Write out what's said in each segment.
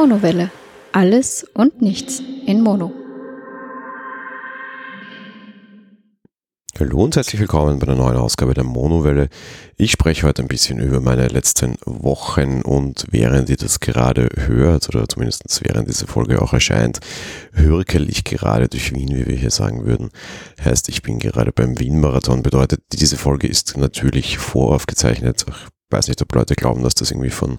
Monowelle. Alles und nichts in Mono. Hallo und herzlich willkommen bei einer neuen Ausgabe der Monowelle. Ich spreche heute ein bisschen über meine letzten Wochen und während ihr das gerade hört, oder zumindest während diese Folge auch erscheint, hürkel ich gerade durch Wien, wie wir hier sagen würden. Heißt, ich bin gerade beim Wien-Marathon, bedeutet, diese Folge ist natürlich voraufgezeichnet weiß nicht, ob Leute glauben, dass das irgendwie von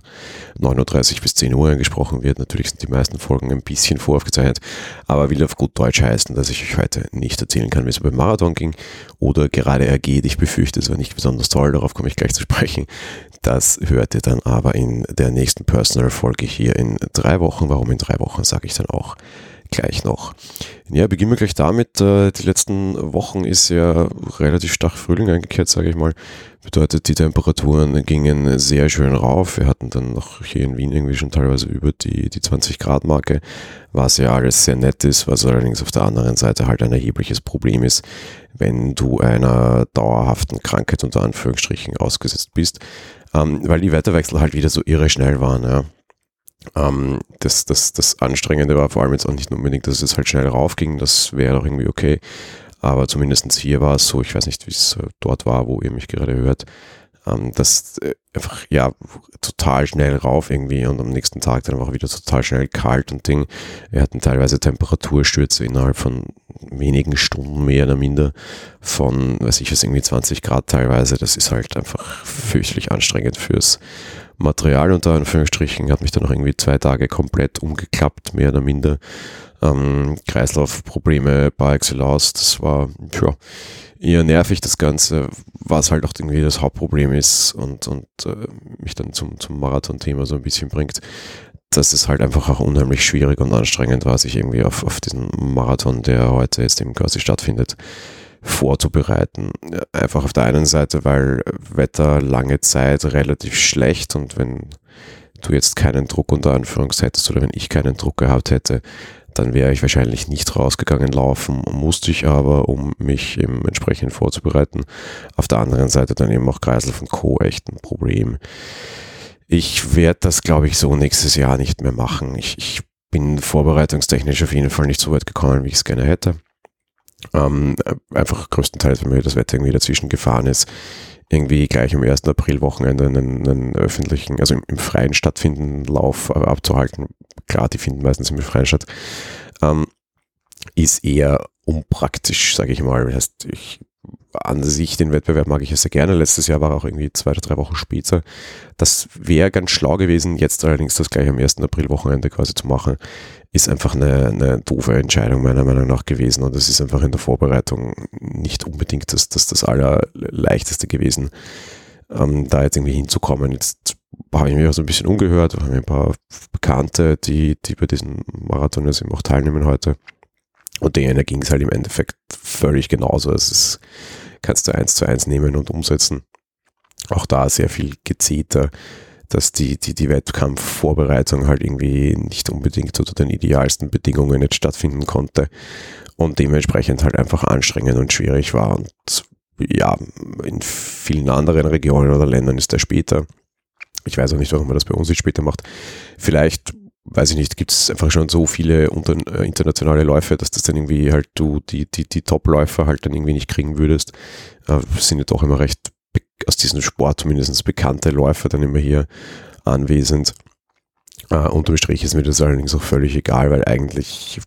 9.30 Uhr bis 10 Uhr angesprochen wird. Natürlich sind die meisten Folgen ein bisschen voraufgezeichnet, aber will auf gut Deutsch heißen, dass ich euch heute nicht erzählen kann, wie es beim Marathon ging oder gerade ergeht. Ich befürchte, es war nicht besonders toll, darauf komme ich gleich zu sprechen. Das hört ihr dann aber in der nächsten Personal-Folge hier in drei Wochen. Warum in drei Wochen, sage ich dann auch gleich noch. Ja, beginnen wir gleich damit. Äh, die letzten Wochen ist ja relativ stark Frühling eingekehrt, sage ich mal. Bedeutet, die Temperaturen gingen sehr schön rauf. Wir hatten dann noch hier in Wien irgendwie schon teilweise über die, die 20 Grad Marke, was ja alles sehr nett ist, was allerdings auf der anderen Seite halt ein erhebliches Problem ist, wenn du einer dauerhaften Krankheit unter Anführungsstrichen ausgesetzt bist, ähm, weil die Wetterwechsel halt wieder so irre schnell waren. Ja. Ähm, das, das, das Anstrengende war vor allem jetzt auch nicht unbedingt, dass es halt schnell raufging, das wäre doch irgendwie okay. Aber zumindest hier war es so, ich weiß nicht, wie es äh, dort war, wo ihr mich gerade hört, ähm, dass äh, einfach, ja, total schnell rauf irgendwie und am nächsten Tag dann auch wieder total schnell kalt und Ding. Wir hatten teilweise Temperaturstürze innerhalb von wenigen Stunden mehr oder minder von, weiß ich was, irgendwie 20 Grad teilweise. Das ist halt einfach fürchterlich anstrengend fürs Material unter Anführungsstrichen. Hat mich dann noch irgendwie zwei Tage komplett umgeklappt, mehr oder minder. Ähm, Kreislaufprobleme par excellence. Das war, ja, eher nervig das Ganze, was halt auch irgendwie das Hauptproblem ist und, und äh, mich dann zum, zum Marathon-Thema so ein bisschen bringt, dass es halt einfach auch unheimlich schwierig und anstrengend war, sich irgendwie auf, auf diesen Marathon, der heute jetzt eben quasi stattfindet, vorzubereiten. Einfach auf der einen Seite, weil Wetter lange Zeit relativ schlecht und wenn du jetzt keinen Druck unter Anführungs hättest oder wenn ich keinen Druck gehabt hätte, dann wäre ich wahrscheinlich nicht rausgegangen laufen, musste ich aber, um mich eben entsprechend vorzubereiten. Auf der anderen Seite dann eben auch Kreisel von Co. echt ein Problem. Ich werde das, glaube ich, so nächstes Jahr nicht mehr machen. Ich, ich bin vorbereitungstechnisch auf jeden Fall nicht so weit gekommen, wie ich es gerne hätte. Ähm, einfach größtenteils, weil mir das Wetter irgendwie dazwischen gefahren ist, irgendwie gleich am 1. April-Wochenende einen, einen, öffentlichen, also im, im, freien stattfindenden Lauf abzuhalten. Klar, die finden meistens im freien statt. Ähm, ist eher unpraktisch, sage ich mal. Das heißt, ich, an sich den Wettbewerb mag ich ja sehr gerne. Letztes Jahr war auch irgendwie zwei oder drei Wochen später. Das wäre ganz schlau gewesen, jetzt allerdings das gleich am 1. April-Wochenende quasi zu machen ist einfach eine, eine doofe Entscheidung meiner Meinung nach gewesen und es ist einfach in der Vorbereitung nicht unbedingt das, das, das allerleichteste gewesen, ähm, da jetzt irgendwie hinzukommen. Jetzt habe ich mich auch so ein bisschen umgehört, wir haben ein paar Bekannte, die, die bei diesem Marathon jetzt eben auch teilnehmen heute und denen ging es halt im Endeffekt völlig genauso. Es ist, kannst du eins zu eins nehmen und umsetzen. Auch da sehr viel gezielter dass die, die, die Wettkampfvorbereitung halt irgendwie nicht unbedingt unter den idealsten Bedingungen jetzt stattfinden konnte und dementsprechend halt einfach anstrengend und schwierig war. Und ja, in vielen anderen Regionen oder Ländern ist der später. Ich weiß auch nicht, warum man das bei uns jetzt später macht. Vielleicht, weiß ich nicht, gibt es einfach schon so viele unter, äh, internationale Läufe, dass das dann irgendwie halt du die, die, die Top-Läufer halt dann irgendwie nicht kriegen würdest. Äh, sind ja doch immer recht aus diesem Sport zumindest bekannte Läufer dann immer hier anwesend. Uh, unterm Strich ist mir das allerdings auch völlig egal, weil eigentlich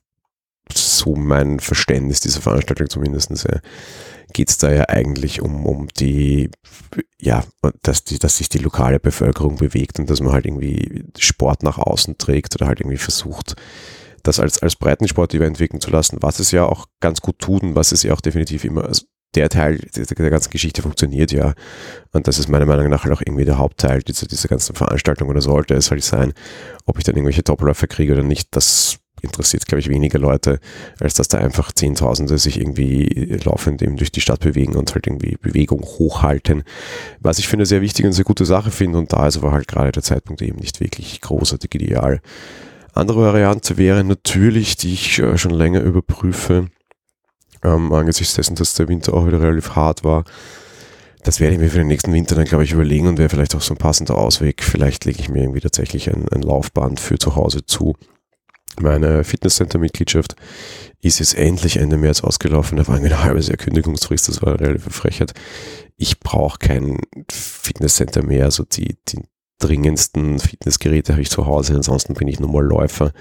so mein Verständnis dieser Veranstaltung zumindest äh, geht es da ja eigentlich um, um die, ja, dass, die, dass sich die lokale Bevölkerung bewegt und dass man halt irgendwie Sport nach außen trägt oder halt irgendwie versucht, das als, als Breitensport-Event wirken zu lassen, was es ja auch ganz gut tut und was es ja auch definitiv immer, also der Teil der ganzen Geschichte funktioniert ja. Und das ist meiner Meinung nach halt auch irgendwie der Hauptteil dieser, dieser ganzen Veranstaltung oder sollte es halt sein, ob ich dann irgendwelche Doppelläufe kriege oder nicht, das interessiert, glaube ich, weniger Leute, als dass da einfach Zehntausende sich irgendwie laufend eben durch die Stadt bewegen und halt irgendwie Bewegung hochhalten. Was ich für eine sehr wichtige und sehr gute Sache finde und da ist aber halt gerade der Zeitpunkt eben nicht wirklich großartig ideal. Andere Variante wäre natürlich, die ich äh, schon länger überprüfe, ähm, angesichts dessen, dass der Winter auch wieder relativ hart war, das werde ich mir für den nächsten Winter dann, glaube ich, überlegen und wäre vielleicht auch so ein passender Ausweg. Vielleicht lege ich mir irgendwie tatsächlich ein, ein Laufband für zu Hause zu. Meine Fitnesscenter-Mitgliedschaft ist jetzt endlich Ende März ausgelaufen. Da war irgendwie ein halbes Jahr Kündigungsfrist, das war eine relative Frechheit. Ich brauche kein Fitnesscenter mehr. Also die, die dringendsten Fitnessgeräte habe ich zu Hause. Ansonsten bin ich nur mal Läufer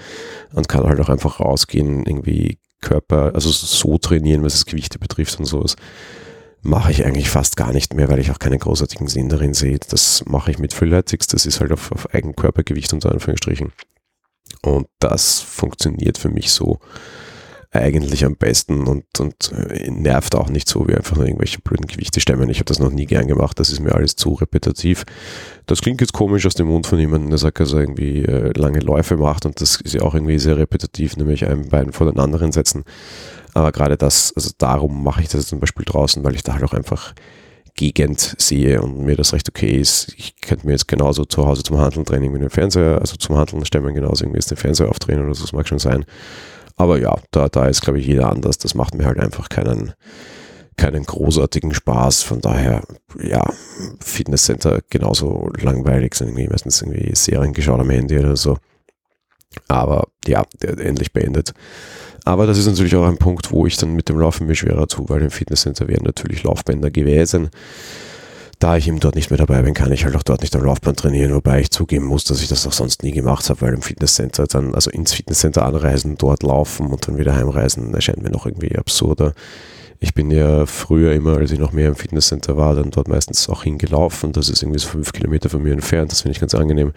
und kann halt auch einfach rausgehen, irgendwie Körper, also so trainieren, was das Gewichte betrifft und sowas mache ich eigentlich fast gar nicht mehr, weil ich auch keinen großartigen Sinn darin sehe. Das mache ich mit Freeletics, das ist halt auf, auf Eigenkörpergewicht unter Anführungsstrichen. Und das funktioniert für mich so eigentlich am besten und, und äh, nervt auch nicht so wie einfach nur irgendwelche blöden Gewichte stemmen. Ich habe das noch nie gern gemacht, das ist mir alles zu repetitiv. Das klingt jetzt komisch aus dem Mund von jemandem, der sagt, dass er irgendwie äh, lange Läufe macht und das ist ja auch irgendwie sehr repetitiv, nämlich ein Bein vor den anderen setzen. Aber gerade das, also darum mache ich das zum Beispiel draußen, weil ich da halt auch einfach Gegend sehe und mir das recht okay ist. Ich könnte mir jetzt genauso zu Hause zum Handeln Training mit dem Fernseher, also zum Handeln stemmen genauso irgendwie jetzt den Fernseher aufdrehen oder so, das mag schon sein. Aber ja, da, da ist, glaube ich, jeder anders. Das macht mir halt einfach keinen, keinen großartigen Spaß. Von daher, ja, Fitnesscenter genauso langweilig, sind irgendwie meistens irgendwie Serien geschaut am Handy oder so. Aber ja, endlich beendet. Aber das ist natürlich auch ein Punkt, wo ich dann mit dem Laufen mir schwerer tue, weil im Fitnesscenter wären natürlich Laufbänder gewesen. Da ich eben dort nicht mehr dabei bin, kann ich halt auch dort nicht am Laufband trainieren, wobei ich zugeben muss, dass ich das auch sonst nie gemacht habe, weil im Fitnesscenter dann, also ins Fitnesscenter anreisen, dort laufen und dann wieder heimreisen, erscheint mir noch irgendwie absurder. Ich bin ja früher immer, als ich noch mehr im Fitnesscenter war, dann dort meistens auch hingelaufen. Das ist irgendwie so fünf Kilometer von mir entfernt. Das finde ich ganz angenehm.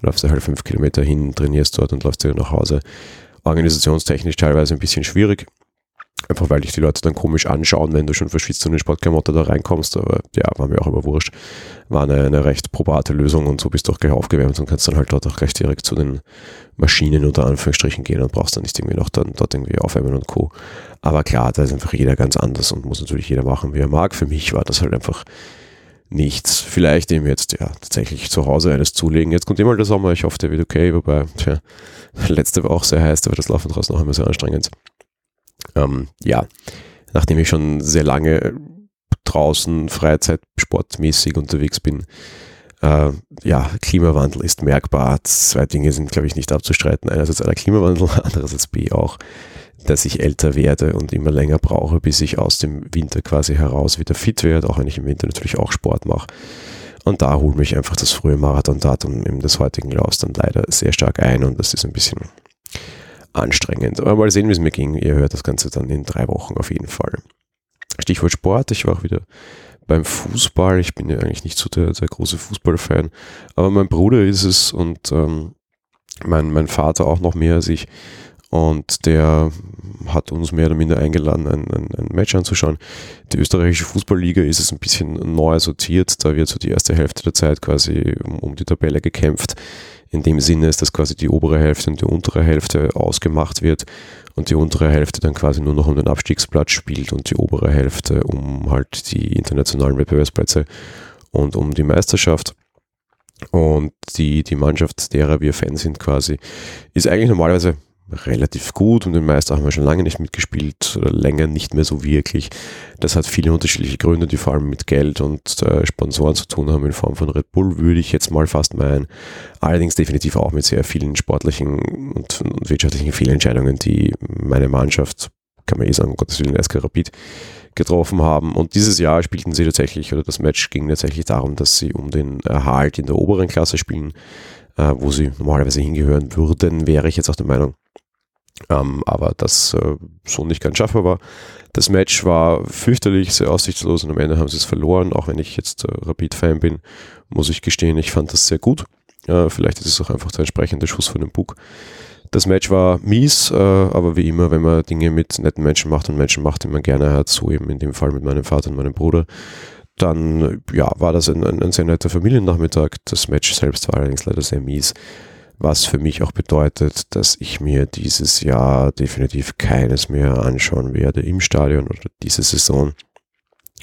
Läufst du halt fünf Kilometer hin, trainierst dort und läufst wieder nach Hause organisationstechnisch teilweise ein bisschen schwierig. Einfach weil dich die Leute dann komisch anschauen, wenn du schon verschwitzt und in Sportklamotte da reinkommst. Aber ja, war mir auch immer wurscht. War eine, eine recht probate Lösung und so bist du auch gleich aufgewärmt und kannst dann halt dort auch gleich direkt zu den Maschinen unter Anführungsstrichen gehen und brauchst dann nicht irgendwie noch dann dort irgendwie aufwärmen und Co. Aber klar, da ist einfach jeder ganz anders und muss natürlich jeder machen, wie er mag. Für mich war das halt einfach nichts. Vielleicht eben jetzt ja tatsächlich zu Hause eines zulegen. Jetzt kommt immer der Sommer, ich hoffe, der wird okay, wobei, tja, letzte war auch sehr heiß, aber das Laufen draußen noch immer sehr anstrengend. Ähm, ja, nachdem ich schon sehr lange draußen Freizeitsportmäßig unterwegs bin, äh, ja, Klimawandel ist merkbar. Zwei Dinge sind, glaube ich, nicht abzustreiten. Einerseits der Klimawandel, andererseits B auch dass ich älter werde und immer länger brauche, bis ich aus dem Winter quasi heraus wieder fit werde, auch wenn ich im Winter natürlich auch Sport mache. Und da holt mich einfach das frühe Marathondatum des heutigen Laufs dann leider sehr stark ein und das ist ein bisschen anstrengend. Aber mal sehen, wie es mir ging. Ihr hört das Ganze dann in drei Wochen auf jeden Fall. Stichwort Sport. Ich war auch wieder beim Fußball. Ich bin ja eigentlich nicht so der, der große Fußballfan, aber mein Bruder ist es und ähm, mein, mein Vater auch noch mehr als ich. Und der hat uns mehr oder minder eingeladen, ein, ein, ein, Match anzuschauen. Die österreichische Fußballliga ist es ein bisschen neu sortiert. Da wird so die erste Hälfte der Zeit quasi um, um die Tabelle gekämpft. In dem Sinne ist, dass quasi die obere Hälfte und die untere Hälfte ausgemacht wird und die untere Hälfte dann quasi nur noch um den Abstiegsplatz spielt und die obere Hälfte um halt die internationalen Wettbewerbsplätze und um die Meisterschaft. Und die, die Mannschaft, derer wir Fans sind quasi, ist eigentlich normalerweise relativ gut und den Meister haben wir schon lange nicht mitgespielt oder länger nicht mehr so wirklich. Das hat viele unterschiedliche Gründe, die vor allem mit Geld und äh, Sponsoren zu tun haben in Form von Red Bull, würde ich jetzt mal fast meinen. Allerdings definitiv auch mit sehr vielen sportlichen und, und wirtschaftlichen Fehlentscheidungen, die meine Mannschaft, kann man eh sagen, um Gottes Willen, SK Rapid, getroffen haben. Und dieses Jahr spielten sie tatsächlich, oder das Match ging tatsächlich darum, dass sie um den Erhalt in der oberen Klasse spielen, äh, wo sie normalerweise hingehören würden, wäre ich jetzt auch der Meinung. Ähm, aber das äh, so nicht ganz schaffbar war. Das Match war fürchterlich, sehr aussichtslos und am Ende haben sie es verloren. Auch wenn ich jetzt äh, Rapid-Fan bin, muss ich gestehen, ich fand das sehr gut. Äh, vielleicht ist es auch einfach der entsprechende Schuss von dem Bug. Das Match war mies, äh, aber wie immer, wenn man Dinge mit netten Menschen macht und Menschen macht, die man gerne hat, so eben in dem Fall mit meinem Vater und meinem Bruder, dann ja, war das ein, ein, ein sehr netter Familiennachmittag. Das Match selbst war allerdings leider sehr mies was für mich auch bedeutet, dass ich mir dieses Jahr definitiv keines mehr anschauen werde im Stadion oder diese Saison.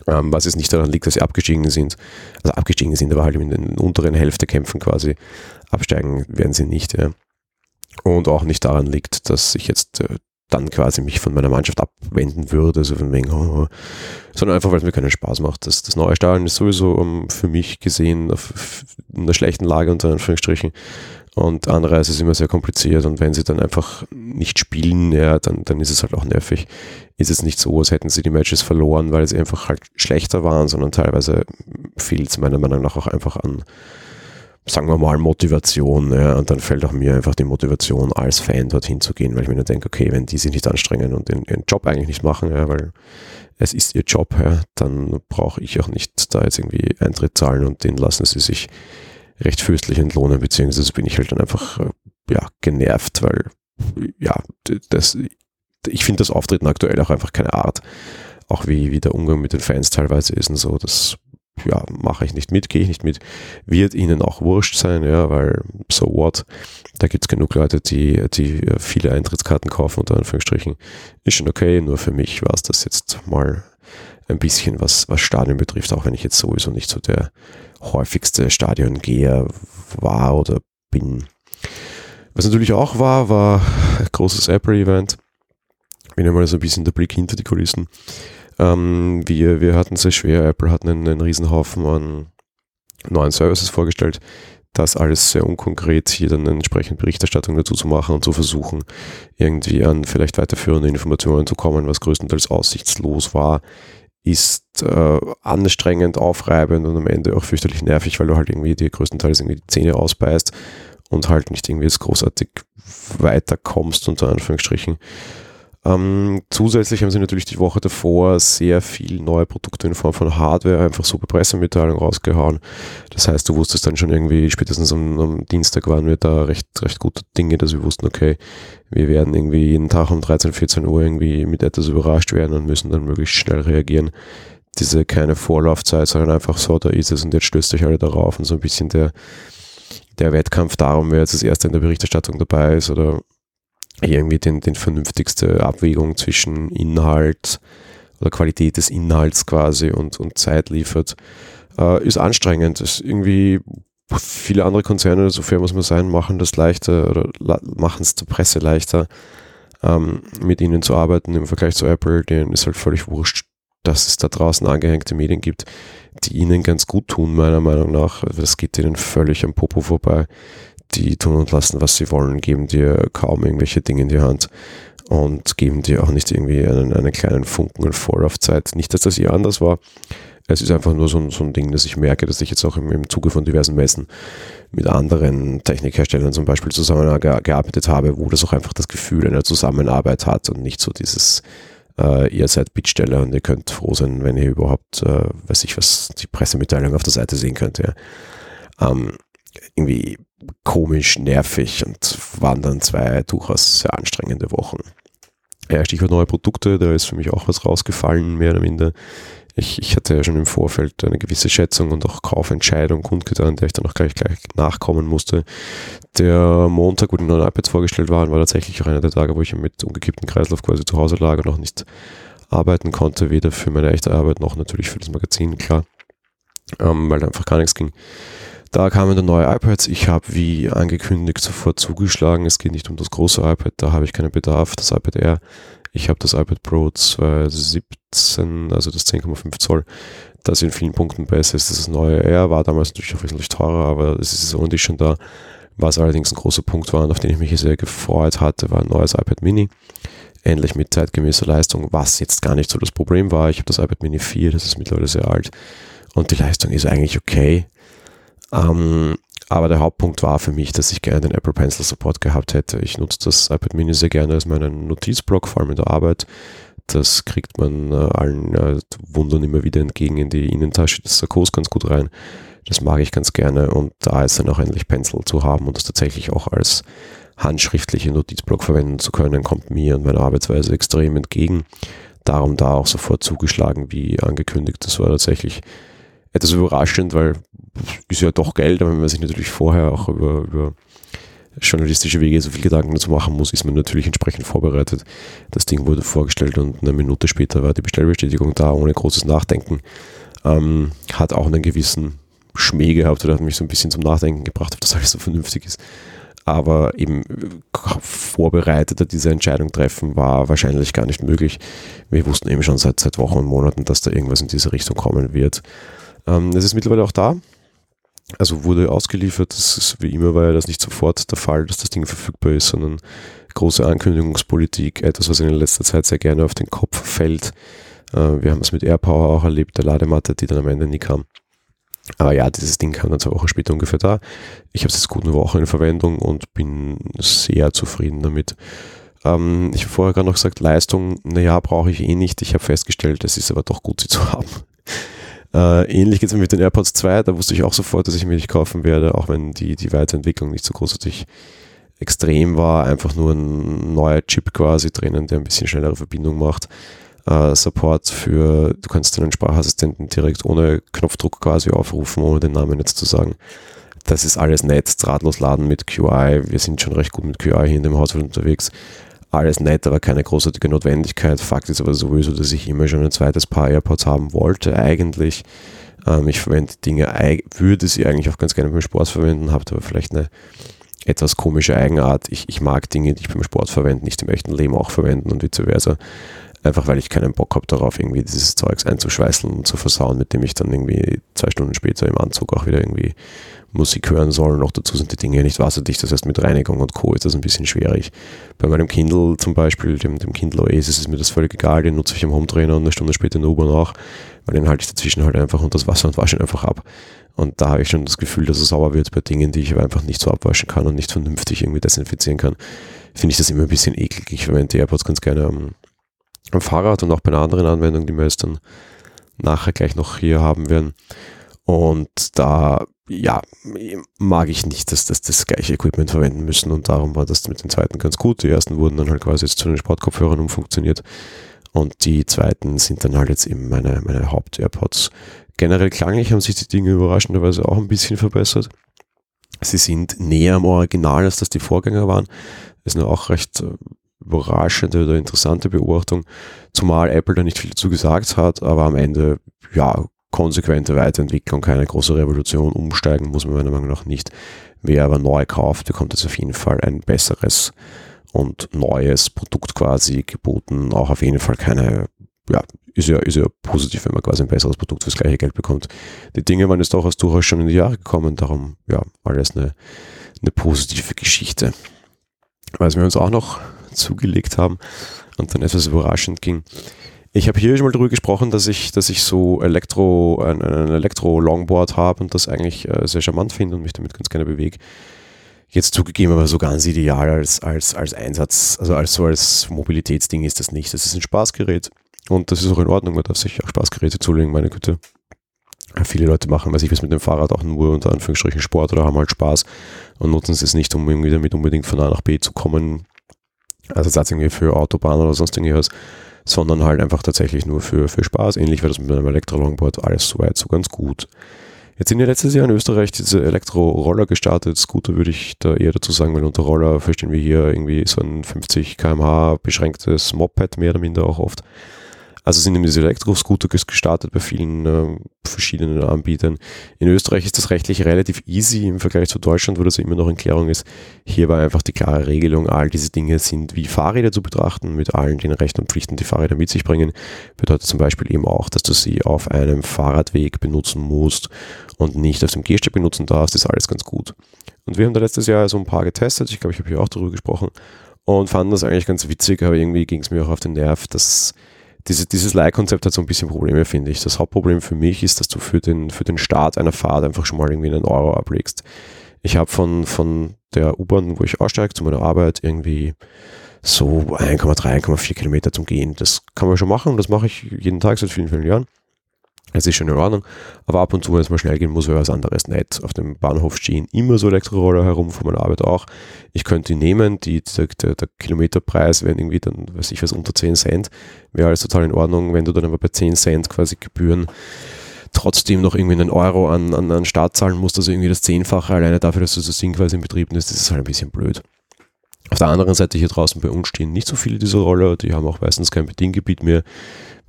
Ähm, was jetzt nicht daran liegt, dass sie abgestiegen sind, also abgestiegen sind, aber halt in den unteren Hälfte kämpfen quasi. Absteigen werden sie nicht. Ja. Und auch nicht daran liegt, dass ich jetzt äh, dann quasi mich von meiner Mannschaft abwenden würde, so von wegen, oh, oh, sondern einfach, weil es mir keinen Spaß macht. Das, das neue Stadion ist sowieso um, für mich gesehen auf, in einer schlechten Lage unter Anführungsstrichen. Und Anreise ist immer sehr kompliziert und wenn sie dann einfach nicht spielen, ja, dann, dann ist es halt auch nervig. Ist es nicht so, als hätten sie die Matches verloren, weil sie einfach halt schlechter waren, sondern teilweise fehlt es meiner Meinung nach auch einfach an, sagen wir mal, Motivation. Ja, und dann fällt auch mir einfach die Motivation, als Fan dorthin zu gehen, weil ich mir dann denke, okay, wenn die sich nicht anstrengen und ihren, ihren Job eigentlich nicht machen, ja, weil es ist ihr Job, ja, dann brauche ich auch nicht da jetzt irgendwie Eintritt zahlen und den lassen sie sich recht fürstlich entlohnen, beziehungsweise bin ich halt dann einfach äh, ja, genervt, weil ja, das, ich finde das Auftreten aktuell auch einfach keine Art. Auch wie, wie der Umgang mit den Fans teilweise ist und so, das ja, mache ich nicht mit, gehe ich nicht mit, wird ihnen auch wurscht sein, ja, weil so what, da gibt es genug Leute, die, die viele Eintrittskarten kaufen, unter Anführungsstrichen, ist schon okay, nur für mich war es das jetzt mal ein bisschen, was, was Stadion betrifft, auch wenn ich jetzt sowieso nicht so der häufigste Stadiongeher war oder bin. Was natürlich auch war, war ein großes Apple-Event. Bin ja mal so ein bisschen der Blick hinter die Kulissen. Ähm, wir, wir hatten sehr schwer. Apple hat einen, einen Riesenhaufen an neuen Services vorgestellt. Das alles sehr unkonkret, hier dann eine entsprechende Berichterstattung dazu zu machen und zu versuchen, irgendwie an vielleicht weiterführende Informationen zu kommen, was größtenteils aussichtslos war, ist äh, anstrengend, aufreibend und am Ende auch fürchterlich nervig, weil du halt irgendwie dir größtenteils irgendwie die Zähne ausbeißt und halt nicht irgendwie jetzt großartig weiterkommst, unter Anführungsstrichen. Ähm, zusätzlich haben sie natürlich die Woche davor sehr viel neue Produkte in Form von Hardware einfach bei Pressemitteilung rausgehauen. Das heißt, du wusstest dann schon irgendwie, spätestens am, am, Dienstag waren wir da recht, recht gute Dinge, dass wir wussten, okay, wir werden irgendwie jeden Tag um 13, 14 Uhr irgendwie mit etwas überrascht werden und müssen dann möglichst schnell reagieren. Diese keine Vorlaufzeit, sondern einfach so, da ist es und jetzt stößt euch alle darauf und so ein bisschen der, der Wettkampf darum, wer jetzt das erste in der Berichterstattung dabei ist oder irgendwie den, den vernünftigste Abwägung zwischen Inhalt oder Qualität des Inhalts quasi und, und Zeit liefert, äh, ist anstrengend. Ist irgendwie viele andere Konzerne, so fair muss man sein, machen das leichter oder machen es zur Presse leichter, ähm, mit ihnen zu arbeiten im Vergleich zu Apple. Denen ist halt völlig wurscht, dass es da draußen angehängte Medien gibt, die ihnen ganz gut tun, meiner Meinung nach. Das geht ihnen völlig am Popo vorbei die tun und lassen, was sie wollen, geben dir kaum irgendwelche Dinge in die Hand und geben dir auch nicht irgendwie einen, einen kleinen Funken an Vorlaufzeit. Nicht, dass das hier anders war. Es ist einfach nur so, so ein Ding, dass ich merke, dass ich jetzt auch im, im Zuge von diversen Messen mit anderen Technikherstellern zum Beispiel zusammengearbeitet habe, wo das auch einfach das Gefühl einer Zusammenarbeit hat und nicht so dieses, äh, ihr seid Bittsteller und ihr könnt froh sein, wenn ihr überhaupt, äh, weiß ich was, die Pressemitteilung auf der Seite sehen könnt. Ja. Ähm, irgendwie komisch, nervig und waren dann zwei durchaus sehr anstrengende Wochen. Ja, Stichwort neue Produkte, da ist für mich auch was rausgefallen, mehr oder minder. Ich, ich hatte ja schon im Vorfeld eine gewisse Schätzung und auch Kaufentscheidung kundgetan, der ich dann auch gleich, gleich nachkommen musste. Der Montag, wo die neuen iPads vorgestellt waren, war tatsächlich auch einer der Tage, wo ich mit umgekipptem Kreislauf quasi zu Hause lag und noch nicht arbeiten konnte, weder für meine echte Arbeit noch natürlich für das Magazin, klar, ähm, weil da einfach gar nichts ging. Da kamen dann neue iPads. Ich habe wie angekündigt sofort zugeschlagen. Es geht nicht um das große iPad, da habe ich keinen Bedarf. Das iPad Air. Ich habe das iPad Pro 2017, also das 10,5 Zoll, das in vielen Punkten besser ist. Das neue Air war damals natürlich auch wesentlich teurer, aber es ist ist schon da. Was allerdings ein großer Punkt war und auf den ich mich sehr gefreut hatte, war ein neues iPad Mini. Endlich mit zeitgemäßer Leistung, was jetzt gar nicht so das Problem war. Ich habe das iPad Mini 4, das ist mittlerweile sehr alt und die Leistung ist eigentlich okay. Ähm, aber der Hauptpunkt war für mich, dass ich gerne den Apple Pencil Support gehabt hätte. Ich nutze das iPad Mini sehr gerne als meinen Notizblock, vor allem in der Arbeit. Das kriegt man äh, allen äh, Wundern immer wieder entgegen in die Innentasche des Sakkos ganz gut rein. Das mag ich ganz gerne und da ist dann auch endlich Pencil zu haben und das tatsächlich auch als handschriftliche Notizblock verwenden zu können, kommt mir und meiner Arbeitsweise extrem entgegen. Darum da auch sofort zugeschlagen, wie angekündigt. Das war tatsächlich etwas überraschend, weil ist ja doch Geld, aber wenn man sich natürlich vorher auch über, über journalistische Wege so viel Gedanken dazu machen muss, ist man natürlich entsprechend vorbereitet. Das Ding wurde vorgestellt und eine Minute später war die Bestellbestätigung da, ohne großes Nachdenken. Ähm, hat auch einen gewissen Schmäh gehabt oder hat mich so ein bisschen zum Nachdenken gebracht, ob das alles so vernünftig ist. aber eben vorbereiteter diese Entscheidung treffen war wahrscheinlich gar nicht möglich. Wir wussten eben schon seit, seit Wochen und Monaten, dass da irgendwas in diese Richtung kommen wird. Ähm, es ist mittlerweile auch da. Also wurde ausgeliefert. Das ist, wie immer war ja das nicht sofort der Fall, dass das Ding verfügbar ist, sondern große Ankündigungspolitik, etwas, was in letzter Zeit sehr gerne auf den Kopf fällt. Äh, wir haben es mit AirPower auch erlebt, der Ladematte, die dann am Ende nie kam. Aber ja, dieses Ding kam dann zwei Wochen später ungefähr da. Ich habe es jetzt gut eine Woche in Verwendung und bin sehr zufrieden damit. Ähm, ich habe vorher gerade noch gesagt, Leistung, naja, brauche ich eh nicht. Ich habe festgestellt, es ist aber doch gut, sie zu haben. Äh, ähnlich geht es mir mit den AirPods 2, da wusste ich auch sofort, dass ich mir nicht kaufen werde, auch wenn die, die Weiterentwicklung nicht so großartig extrem war. Einfach nur ein neuer Chip quasi drinnen, der ein bisschen schnellere Verbindung macht äh, Support für, du kannst deinen Sprachassistenten direkt ohne Knopfdruck quasi aufrufen, ohne den Namen jetzt zu sagen. Das ist alles nett, drahtlos laden mit QI. Wir sind schon recht gut mit QI hier in dem Haushalt unterwegs. Alles nett, aber keine großartige Notwendigkeit. Fakt ist aber sowieso, dass ich immer schon ein zweites Paar AirPods haben wollte, eigentlich. Ähm, ich verwende Dinge, würde sie eigentlich auch ganz gerne beim Sport verwenden, habe aber vielleicht eine etwas komische Eigenart. Ich, ich mag Dinge, die ich beim Sport verwende, nicht im echten Leben auch verwenden und vice versa. Einfach weil ich keinen Bock habe darauf, irgendwie dieses Zeugs einzuschweißen und zu versauen, mit dem ich dann irgendwie zwei Stunden später im Anzug auch wieder irgendwie Musik hören soll. Noch dazu sind die Dinge nicht wasserdicht, das heißt mit Reinigung und Co. ist das ein bisschen schwierig. Bei meinem Kindle zum Beispiel, dem, dem Kindle Oasis, ist mir das völlig egal, den nutze ich im Hometrainer und eine Stunde später in der U-Bahn auch, weil den halte ich dazwischen halt einfach unter das Wasser und wasche ihn einfach ab. Und da habe ich schon das Gefühl, dass er sauer wird bei Dingen, die ich aber einfach nicht so abwaschen kann und nicht vernünftig irgendwie desinfizieren kann. Finde ich das immer ein bisschen eklig. Ich verwende die AirPods ganz gerne am am Fahrrad und auch bei einer anderen Anwendung, die wir jetzt dann nachher gleich noch hier haben werden. Und da, ja, mag ich nicht, dass das das gleiche Equipment verwenden müssen und darum war das mit den zweiten ganz gut. Die ersten wurden dann halt quasi jetzt zu den Sportkopfhörern umfunktioniert und die zweiten sind dann halt jetzt eben meine, meine Haupt-AirPods. Generell klanglich haben sich die Dinge überraschenderweise auch ein bisschen verbessert. Sie sind näher am Original, als das die Vorgänger waren. Das ist nur auch recht äh, überraschende oder interessante Beobachtung, zumal Apple da nicht viel dazu gesagt hat, aber am Ende, ja, konsequente Weiterentwicklung, keine große Revolution, umsteigen muss man meiner Meinung nach nicht. Wer aber neu kauft, bekommt jetzt auf jeden Fall ein besseres und neues Produkt quasi geboten, auch auf jeden Fall keine, ja, ist ja, ist ja positiv, wenn man quasi ein besseres Produkt fürs gleiche Geld bekommt. Die Dinge waren jetzt auch aus durchaus schon in die Jahre gekommen, darum, ja, alles eine, eine positive Geschichte. Was wir uns auch noch zugelegt haben und dann etwas überraschend ging. Ich habe hier schon mal darüber gesprochen, dass ich, dass ich so Elektro, ein, ein Elektro-Longboard habe und das eigentlich äh, sehr charmant finde und mich damit ganz gerne bewege. Jetzt zugegeben, aber so ganz ideal als, als, als Einsatz, also als so als Mobilitätsding ist das nicht. Das ist ein Spaßgerät und das ist auch in Ordnung. Man darf sich auch Spaßgeräte zulegen, meine Güte. Viele Leute machen, weiß ich was mit dem Fahrrad auch nur unter Anführungsstrichen Sport oder haben halt Spaß und nutzen es nicht, um irgendwie damit unbedingt von A nach B zu kommen, also Ersatz irgendwie für Autobahn oder sonst irgendwas, sondern halt einfach tatsächlich nur für, für Spaß. Ähnlich war das mit einem Elektro-Longboard, alles soweit so ganz gut. Jetzt sind ja letztes Jahr in Österreich diese Elektro-Roller gestartet. Scooter würde ich da eher dazu sagen, weil unter Roller verstehen wir hier irgendwie so ein 50 km/h beschränktes Moped mehr oder minder auch oft. Also sind eben diese Elektroscooter gestartet bei vielen äh, verschiedenen Anbietern. In Österreich ist das rechtlich relativ easy im Vergleich zu Deutschland, wo das immer noch in Klärung ist. Hier war einfach die klare Regelung, all diese Dinge sind wie Fahrräder zu betrachten, mit allen den Rechten und Pflichten, die Fahrräder mit sich bringen. Bedeutet zum Beispiel eben auch, dass du sie auf einem Fahrradweg benutzen musst und nicht auf dem Gehsteig benutzen darfst, ist alles ganz gut. Und wir haben da letztes Jahr so ein paar getestet, ich glaube, ich habe hier auch darüber gesprochen und fanden das eigentlich ganz witzig, aber irgendwie ging es mir auch auf den Nerv, dass diese, dieses Leihkonzept hat so ein bisschen Probleme, finde ich. Das Hauptproblem für mich ist, dass du für den, für den Start einer Fahrt einfach schon mal irgendwie einen Euro ablegst. Ich habe von, von der U-Bahn, wo ich aussteige, zu meiner Arbeit irgendwie so 1,3, 1,4 Kilometer zum Gehen. Das kann man schon machen und das mache ich jeden Tag seit vielen, vielen Jahren. Es ist schon in Ordnung, aber ab und zu, wenn es mal schnell gehen muss, wäre was anderes nett. Auf dem Bahnhof stehen immer so Elektroroller herum, von meiner Arbeit auch. Ich könnte die nehmen, die, der, der, der Kilometerpreis wäre irgendwie dann, weiß ich was, unter 10 Cent. Wäre alles total in Ordnung, wenn du dann aber bei 10 Cent quasi Gebühren trotzdem noch irgendwie einen Euro an, an, an Start zahlen musst, also irgendwie das Zehnfache alleine dafür, dass du das Ding quasi in Betrieb nimmst, das ist halt ein bisschen blöd. Auf der anderen Seite hier draußen bei uns stehen nicht so viele dieser Roller, die haben auch meistens kein Bediengebiet mehr.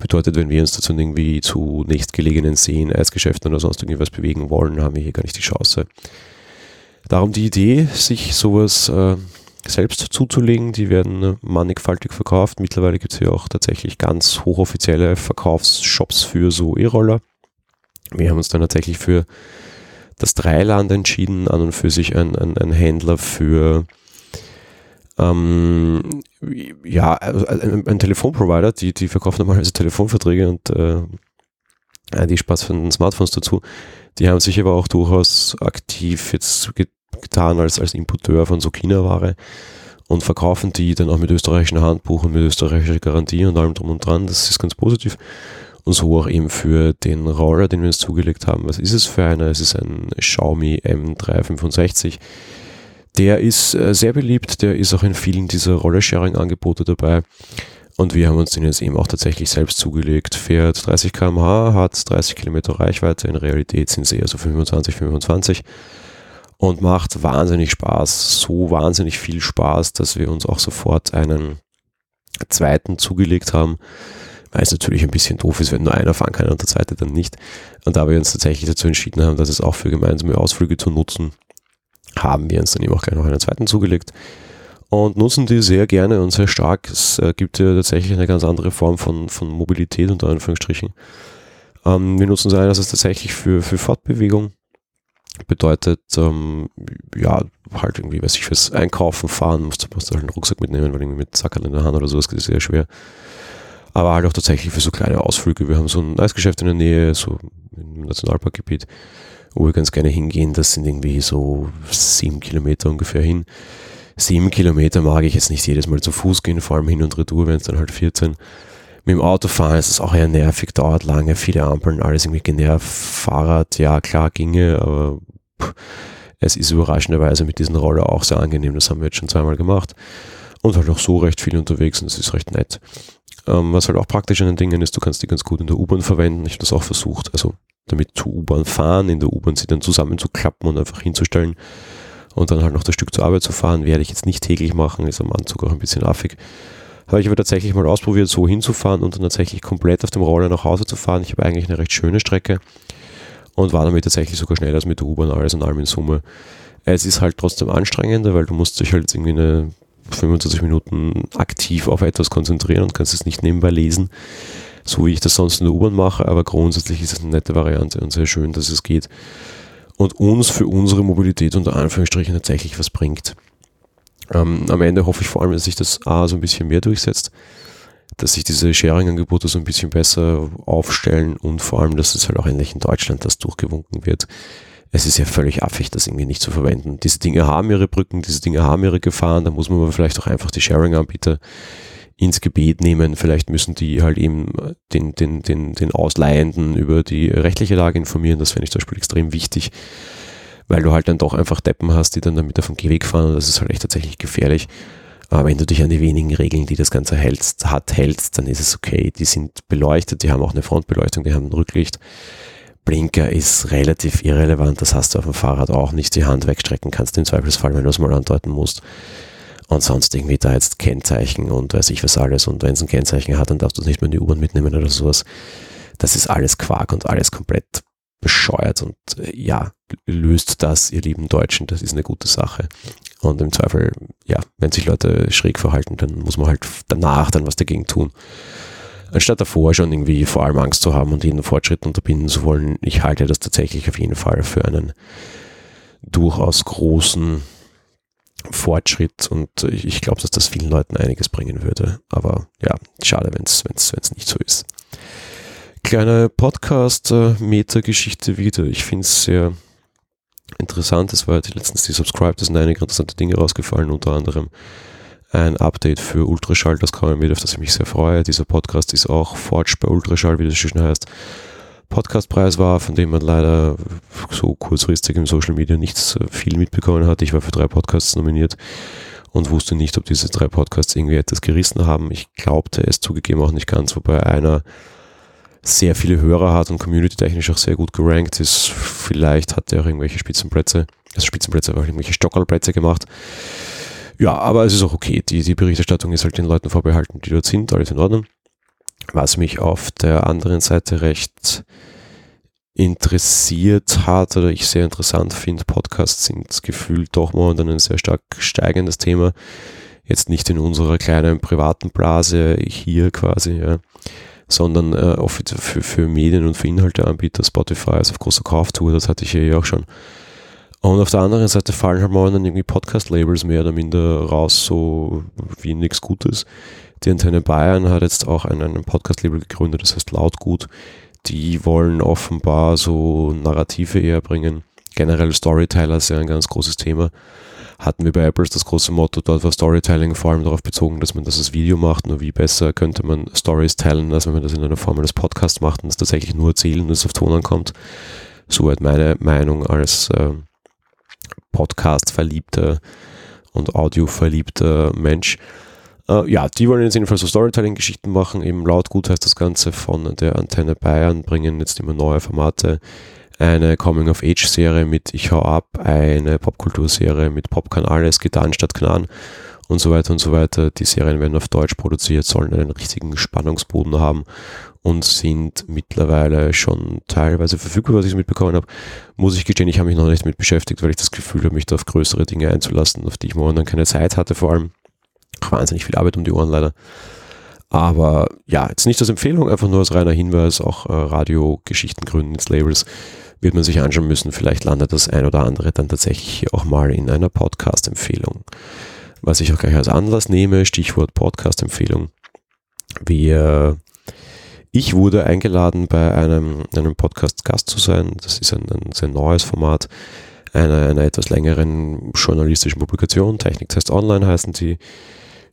Bedeutet, wenn wir uns dazu irgendwie zu nächstgelegenen Seen, Eisgeschäften oder sonst irgendwas bewegen wollen, haben wir hier gar nicht die Chance. Darum die Idee, sich sowas äh, selbst zuzulegen, die werden mannigfaltig verkauft. Mittlerweile gibt es hier auch tatsächlich ganz hochoffizielle Verkaufsshops für so E-Roller. Wir haben uns dann tatsächlich für das Dreiland entschieden, an und für sich ein, ein, ein Händler für ähm, ja, ein, ein, Telefonprovider, die, die verkaufen normalerweise Telefonverträge und äh, die Spaß von Smartphones dazu. Die haben sich aber auch durchaus aktiv jetzt getan als, als Importeur von so China-Ware und verkaufen die dann auch mit österreichischem Handbuch und mit österreichischer Garantie und allem drum und dran. Das ist ganz positiv. Und so auch eben für den Roller, den wir uns zugelegt haben. Was ist es für einer? Es ist ein Xiaomi M365. Der ist äh, sehr beliebt, der ist auch in vielen dieser Roller-Sharing-Angebote dabei. Und wir haben uns den jetzt eben auch tatsächlich selbst zugelegt. Fährt 30 km/h, hat 30 Kilometer Reichweite. In Realität sind sie eher so 25, 25 und macht wahnsinnig Spaß. So wahnsinnig viel Spaß, dass wir uns auch sofort einen zweiten zugelegt haben. Weil es natürlich ein bisschen doof ist, wenn nur einer fahren kann und der zweite dann nicht. Und da wir uns tatsächlich dazu entschieden haben, dass es auch für gemeinsame Ausflüge zu nutzen, haben wir uns dann eben auch gleich noch einen zweiten zugelegt und nutzen die sehr gerne und sehr stark. Es äh, gibt ja tatsächlich eine ganz andere Form von, von Mobilität unter Anführungsstrichen. Ähm, wir nutzen sie einerseits tatsächlich für, für Fortbewegung. Bedeutet, ähm, ja, halt irgendwie, weiß ich, fürs Einkaufen fahren, musst, musst du halt einen Rucksack mitnehmen, weil irgendwie mit Sackerl in der Hand oder sowas geht sehr schwer. Aber halt auch tatsächlich für so kleine Ausflüge. Wir haben so ein Eisgeschäft in der Nähe, so im Nationalparkgebiet, wo wir ganz gerne hingehen. Das sind irgendwie so sieben Kilometer ungefähr hin sieben Kilometer mag ich jetzt nicht jedes Mal zu Fuß gehen, vor allem hin und retour, wenn es dann halt 14. Mit dem Auto fahren ist es auch eher nervig, dauert lange, viele Ampeln, alles irgendwie genervt. Fahrrad, ja klar ginge, aber es ist überraschenderweise mit diesem Roller auch sehr angenehm. Das haben wir jetzt schon zweimal gemacht. Und halt auch so recht viel unterwegs und das ist recht nett. Ähm, was halt auch praktisch an den Dingen ist, du kannst die ganz gut in der U-Bahn verwenden. Ich habe das auch versucht, also damit zu U-Bahn fahren, in der U-Bahn sie dann zusammenzuklappen und einfach hinzustellen und dann halt noch das Stück zur Arbeit zu fahren, werde ich jetzt nicht täglich machen, ist am Anzug auch ein bisschen affig. Habe ich aber tatsächlich mal ausprobiert, so hinzufahren und dann tatsächlich komplett auf dem Roller nach Hause zu fahren. Ich habe eigentlich eine recht schöne Strecke und war damit tatsächlich sogar schneller als mit der U-Bahn, alles und allem in Summe. Es ist halt trotzdem anstrengender, weil du musst dich halt irgendwie eine 25 Minuten aktiv auf etwas konzentrieren und kannst es nicht nebenbei lesen, so wie ich das sonst in der U-Bahn mache, aber grundsätzlich ist es eine nette Variante und sehr schön, dass es geht und uns für unsere Mobilität unter Anführungsstrichen tatsächlich was bringt. Ähm, am Ende hoffe ich vor allem, dass sich das A so ein bisschen mehr durchsetzt, dass sich diese Sharing-Angebote so ein bisschen besser aufstellen und vor allem, dass es halt auch endlich in Deutschland das durchgewunken wird. Es ist ja völlig affig, das irgendwie nicht zu verwenden. Diese Dinge haben ihre Brücken, diese Dinge haben ihre Gefahren, da muss man aber vielleicht auch einfach die Sharing-Anbieter ins Gebet nehmen. Vielleicht müssen die halt eben den, den, den, den Ausleihenden über die rechtliche Lage informieren. Das finde ich zum Beispiel extrem wichtig, weil du halt dann doch einfach Deppen hast, die dann damit auf dem Gehweg fahren und das ist halt echt tatsächlich gefährlich. Aber wenn du dich an die wenigen Regeln, die das Ganze hältst, hat, hältst, dann ist es okay. Die sind beleuchtet, die haben auch eine Frontbeleuchtung, die haben ein Rücklicht. Blinker ist relativ irrelevant, das hast du auf dem Fahrrad auch nicht die Hand wegstrecken kannst, im Zweifelsfall, wenn du es mal andeuten musst und sonst irgendwie da jetzt Kennzeichen und weiß ich was alles und wenn es ein Kennzeichen hat, dann darfst du es nicht mehr in die U-Bahn mitnehmen oder sowas. Das ist alles Quark und alles komplett bescheuert und äh, ja, löst das, ihr lieben Deutschen, das ist eine gute Sache. Und im Zweifel, ja, wenn sich Leute schräg verhalten, dann muss man halt danach dann was dagegen tun. Anstatt davor schon irgendwie vor allem Angst zu haben und jeden Fortschritt unterbinden zu wollen, ich halte das tatsächlich auf jeden Fall für einen durchaus großen Fortschritt und ich glaube, dass das vielen Leuten einiges bringen würde. Aber ja, schade, wenn es nicht so ist. Kleine Podcast-Meta-Geschichte wieder. Ich finde es sehr interessant. Es war letztens die Subscribe, da sind einige interessante Dinge rausgefallen, unter anderem ein Update für Ultraschall, das kam mit, auf das ich mich sehr freue. Dieser Podcast ist auch Forge bei Ultraschall, wie das schön heißt. Podcastpreis war, von dem man leider so kurzfristig im Social Media nichts äh, viel mitbekommen hat. Ich war für drei Podcasts nominiert und wusste nicht, ob diese drei Podcasts irgendwie etwas gerissen haben. Ich glaubte es zugegeben auch nicht ganz, wobei einer sehr viele Hörer hat und community-technisch auch sehr gut gerankt ist. Vielleicht hat er auch irgendwelche Spitzenplätze, also Spitzenplätze, aber irgendwelche Stockerlplätze gemacht. Ja, aber es ist auch okay. Die, die Berichterstattung ist halt den Leuten vorbehalten, die dort sind, alles in Ordnung. Was mich auf der anderen Seite recht interessiert hat oder ich sehr interessant finde. Podcasts sind gefühlt doch momentan ein sehr stark steigendes Thema. Jetzt nicht in unserer kleinen privaten Blase hier quasi, ja, sondern äh, für, für Medien und für Inhalteanbieter. Spotify ist auf großer Kauftour, das hatte ich hier ja auch schon. Und auf der anderen Seite fallen halt momentan irgendwie Podcast-Labels mehr oder minder raus, so wie nichts Gutes. Die Antenne Bayern hat jetzt auch einen Podcast-Label gegründet, das heißt Lautgut. Die wollen offenbar so Narrative eher bringen. Generell Storyteller ist ja ein ganz großes Thema. Hatten wir bei Apples das große Motto, dort war Storytelling vor allem darauf bezogen, dass man das als Video macht. Nur wie besser könnte man Stories teilen, als wenn man das in einer Form eines Podcasts macht und es tatsächlich nur erzählen und es auf Ton ankommt. Soweit meine Meinung als äh, Podcast-verliebter und Audio-verliebter Mensch. Äh, ja, die wollen jetzt jedenfalls so Storytelling-Geschichten machen. Eben laut gut heißt das Ganze von der Antenne Bayern, bringen jetzt immer neue Formate. Eine Coming-of-Age-Serie mit Ich hau ab, eine Popkultur-Serie mit Popkan alles, Gitarren statt Knan und so weiter und so weiter. Die Serien werden auf Deutsch produziert, sollen einen richtigen Spannungsboden haben und sind mittlerweile schon teilweise verfügbar, was ich mitbekommen habe. Muss ich gestehen, ich habe mich noch nicht mit beschäftigt, weil ich das Gefühl habe, mich da auf größere Dinge einzulassen, auf die ich momentan keine Zeit hatte vor allem wahnsinnig viel Arbeit um die Ohren leider. Aber ja, jetzt nicht als Empfehlung, einfach nur als reiner Hinweis, auch äh, Radiogeschichten gründen ins Labels wird man sich anschauen müssen. Vielleicht landet das ein oder andere dann tatsächlich hier auch mal in einer Podcast-Empfehlung. Was ich auch gleich als Anlass nehme, Stichwort Podcast-Empfehlung. Wir, ich wurde eingeladen, bei einem, einem Podcast Gast zu sein. Das ist ein, ein sehr neues Format einer, einer etwas längeren journalistischen Publikation. Techniktest Online heißen die.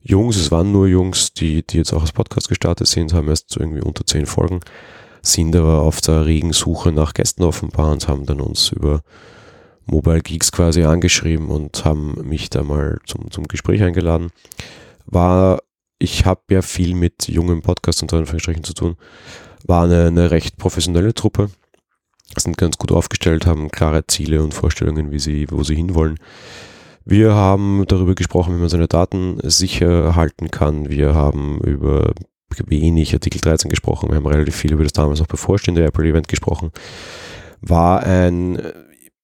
Jungs, es waren nur Jungs, die, die jetzt auch als Podcast gestartet sind, haben erst so irgendwie unter zehn Folgen, sind aber auf der regen Suche nach Gästen offenbar und haben dann uns über Mobile Geeks quasi angeschrieben und haben mich da mal zum, zum Gespräch eingeladen. War, ich habe ja viel mit jungen Podcasts unter Anführungsstrichen zu tun, war eine, eine recht professionelle Truppe, sind ganz gut aufgestellt, haben klare Ziele und Vorstellungen, wie sie, wo sie hinwollen. Wir haben darüber gesprochen, wie man seine Daten sicher halten kann. Wir haben über wenig Artikel 13 gesprochen. Wir haben relativ viel über das damals noch bevorstehende Apple-Event gesprochen. War ein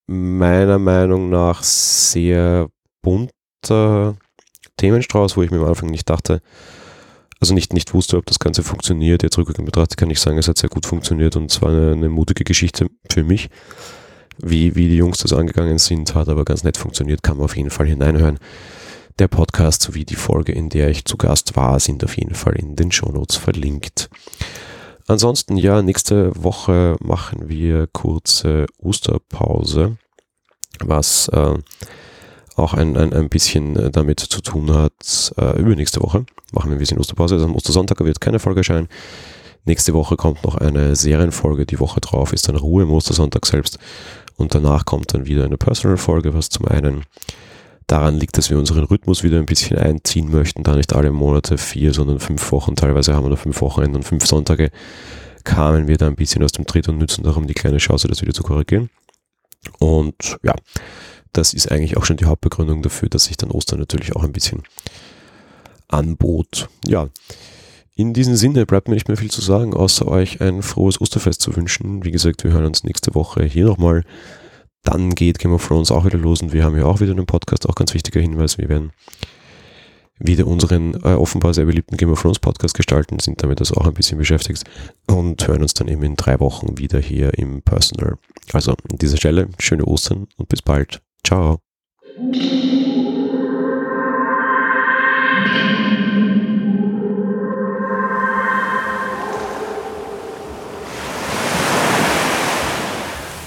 meiner Meinung nach sehr bunter Themenstrauß, wo ich mir am Anfang nicht dachte, also nicht, nicht wusste, ob das Ganze funktioniert. Jetzt rückwirkend betrachtet kann ich sagen, es hat sehr gut funktioniert und es war eine, eine mutige Geschichte für mich. Wie, wie die Jungs das angegangen sind, hat aber ganz nett funktioniert, kann man auf jeden Fall hineinhören. Der Podcast sowie die Folge, in der ich zu Gast war, sind auf jeden Fall in den Shownotes verlinkt. Ansonsten, ja, nächste Woche machen wir kurze Osterpause, was äh, auch ein, ein, ein bisschen damit zu tun hat. Äh, übernächste Woche machen wir ein bisschen Osterpause. Also am Ostersonntag wird keine Folge erscheinen. Nächste Woche kommt noch eine Serienfolge. Die Woche drauf ist dann Ruhe im Ostersonntag selbst. Und danach kommt dann wieder eine Personal-Folge, was zum einen daran liegt, dass wir unseren Rhythmus wieder ein bisschen einziehen möchten, da nicht alle Monate vier, sondern fünf Wochen, teilweise haben wir nur fünf Wochenende und fünf Sonntage, kamen wir da ein bisschen aus dem Tritt und nützen darum die kleine Chance, das wieder zu korrigieren. Und ja, das ist eigentlich auch schon die Hauptbegründung dafür, dass sich dann Ostern natürlich auch ein bisschen anbot. Ja, in diesem Sinne bleibt mir nicht mehr viel zu sagen, außer euch ein frohes Osterfest zu wünschen. Wie gesagt, wir hören uns nächste Woche hier nochmal. Dann geht Game of Thrones auch wieder los und wir haben ja auch wieder einen Podcast, auch ganz wichtiger Hinweis. Wir werden wieder unseren äh, offenbar sehr beliebten Game of Thrones Podcast gestalten, sind damit also auch ein bisschen beschäftigt und hören uns dann eben in drei Wochen wieder hier im Personal. Also an dieser Stelle schöne Ostern und bis bald. Ciao.